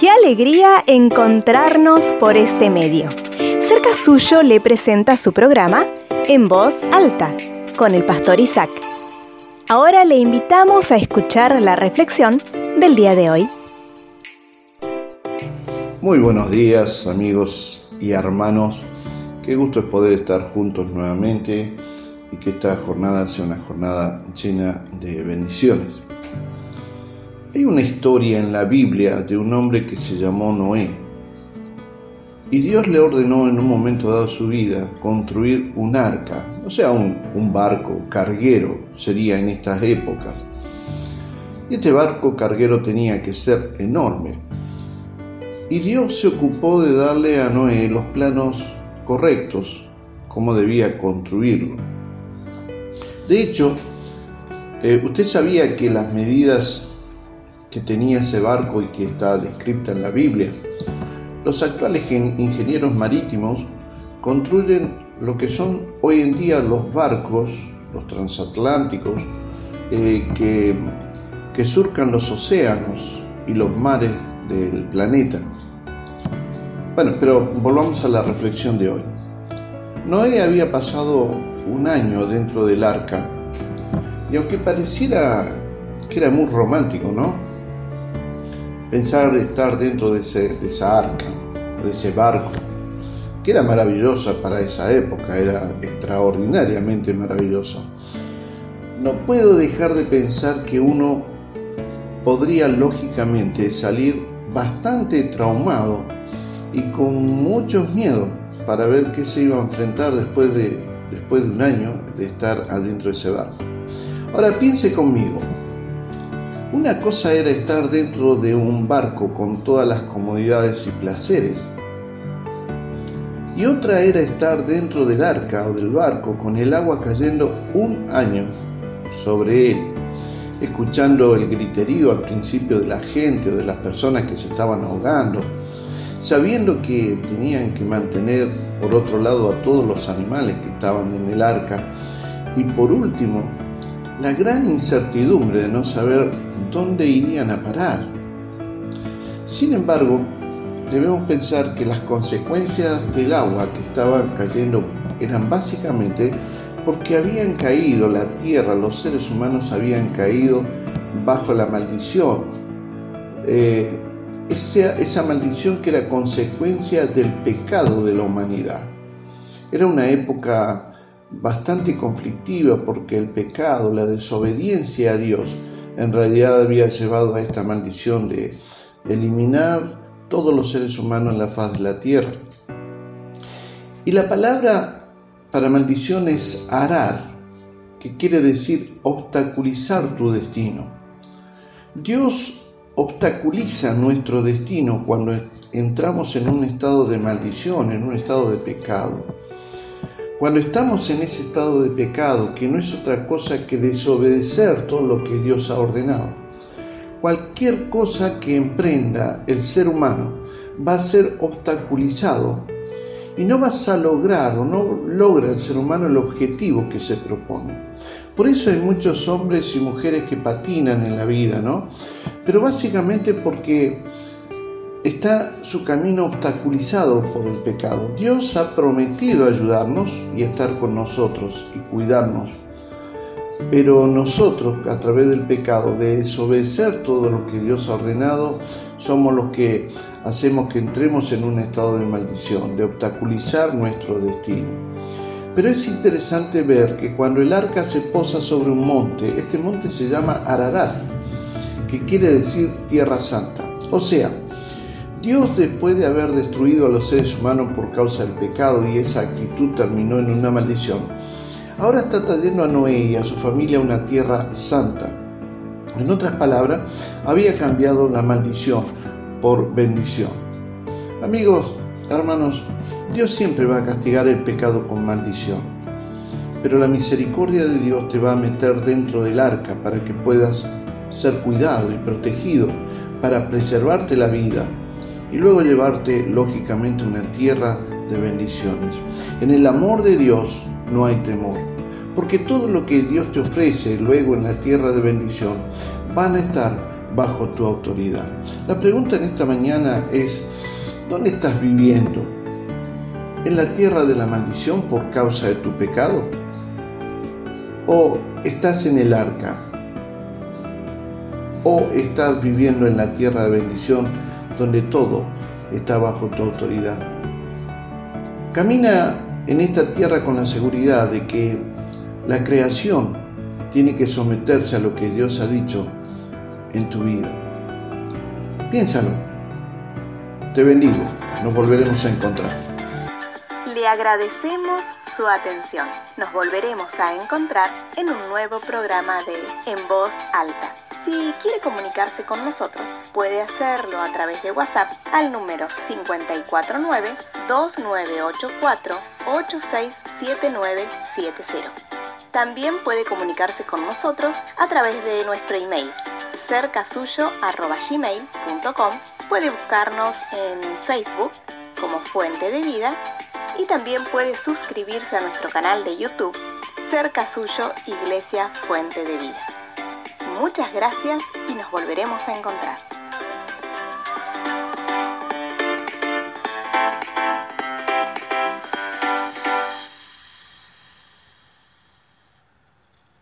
Qué alegría encontrarnos por este medio. Cerca suyo le presenta su programa En Voz Alta con el pastor Isaac. Ahora le invitamos a escuchar la reflexión del día de hoy. Muy buenos días amigos y hermanos. Qué gusto es poder estar juntos nuevamente y que esta jornada sea una jornada llena de bendiciones. Hay una historia en la Biblia de un hombre que se llamó Noé. Y Dios le ordenó en un momento dado de su vida construir un arca, o sea, un, barco carguero sería en estas épocas. Y este barco carguero tenía que ser enorme. Y Dios se ocupó de darle a Noé los planos correctos, cómo debía construirlo. De hecho, eh, usted sabía que las medidas que tenía ese barco y que está descrita en la Biblia. Los actuales ingenieros marítimos construyen lo que son hoy en día los barcos, los transatlánticos, eh, que, que surcan los océanos y los mares del planeta. Bueno, pero volvamos a la reflexión de hoy. Noé había pasado un año dentro del arca y aunque pareciera que era muy romántico, ¿no? pensar estar dentro de, esa arca, de ese barco, que era maravillosa para esa época, era extraordinariamente maravillosa. No puedo dejar de pensar que uno podría lógicamente salir bastante traumado y con muchos miedos para ver qué se iba a enfrentar después de, después de un año de estar adentro de ese barco. Ahora piense conmigo, una cosa era estar dentro de un barco con todas las comodidades y placeres. Y otra era estar dentro del arca o del barco con el agua cayendo un año sobre él, escuchando el griterío al principio de la gente o de las personas que se estaban ahogando, sabiendo que tenían que mantener por otro lado a todos los animales que estaban en el arca y por último la gran incertidumbre de no saber dónde irían a parar. Sin embargo, debemos pensar que las consecuencias del agua que estaban cayendo eran básicamente porque habían caído la tierra, los seres humanos habían caído bajo la maldición. Eh, esa, esa maldición que era consecuencia del pecado de la humanidad. Era una época bastante conflictiva porque el pecado, la desobediencia a Dios, en realidad había llevado a esta maldición de eliminar todos los seres humanos en la faz de la tierra. Y la palabra para maldición es arar, que quiere decir obstaculizar tu destino. Dios obstaculiza nuestro destino cuando entramos en un estado de maldición, en un estado de pecado. Cuando estamos en ese estado de pecado, que no es otra cosa que desobedecer todo lo que Dios ha ordenado, cualquier cosa que emprenda el ser humano va a ser obstaculizado y no vas a lograr o no logra el ser humano el objetivo que se propone. Por eso hay muchos hombres y mujeres que patinan en la vida, ¿no? Pero básicamente porque está su camino obstaculizado por el pecado. Dios ha prometido ayudarnos y estar con nosotros y cuidarnos. Pero nosotros, a través del pecado, de desobedecer todo lo que Dios ha ordenado, somos los que hacemos que entremos en un estado de maldición, de obstaculizar nuestro destino. Pero es interesante ver que cuando el arca se posa sobre un monte, este monte se llama Ararat, que quiere decir tierra santa. O sea, Dios después de haber destruido a los seres humanos por causa del pecado y esa actitud terminó en una maldición, ahora está trayendo a Noé y a su familia una tierra santa. En otras palabras, había cambiado la maldición por bendición. Amigos, hermanos, Dios siempre va a castigar el pecado con maldición. Pero la misericordia de Dios te va a meter dentro del arca para que puedas ser cuidado y protegido, para preservarte la vida, y luego llevarte lógicamente una tierra de bendiciones. En el amor de Dios no hay temor, porque todo lo que Dios te ofrece luego en la tierra de bendición van a estar bajo tu autoridad. La pregunta en esta mañana es, ¿dónde estás viviendo? ¿En la tierra de la maldición por causa de tu pecado? ¿O estás en el arca? ¿O estás viviendo en la tierra de bendición donde todo está bajo tu autoridad? Camina en esta tierra con la seguridad de que la creación tiene que someterse a lo que Dios ha dicho en tu vida. Piénsalo. Te bendigo. Nos volveremos a encontrar. Le agradecemos su atención. Nos volveremos a encontrar en un nuevo programa de En Voz Alta. Si quiere comunicarse con nosotros, puede hacerlo a través de WhatsApp al número 549-2984-867970. También puede comunicarse con nosotros a través de nuestro email cercasuyo.gmail.com Puede buscarnos en Facebook como Fuente de Vida y también puede suscribirse a nuestro canal de YouTube Cerca Suyo Iglesia Fuente de Vida. Muchas gracias y nos volveremos a encontrar.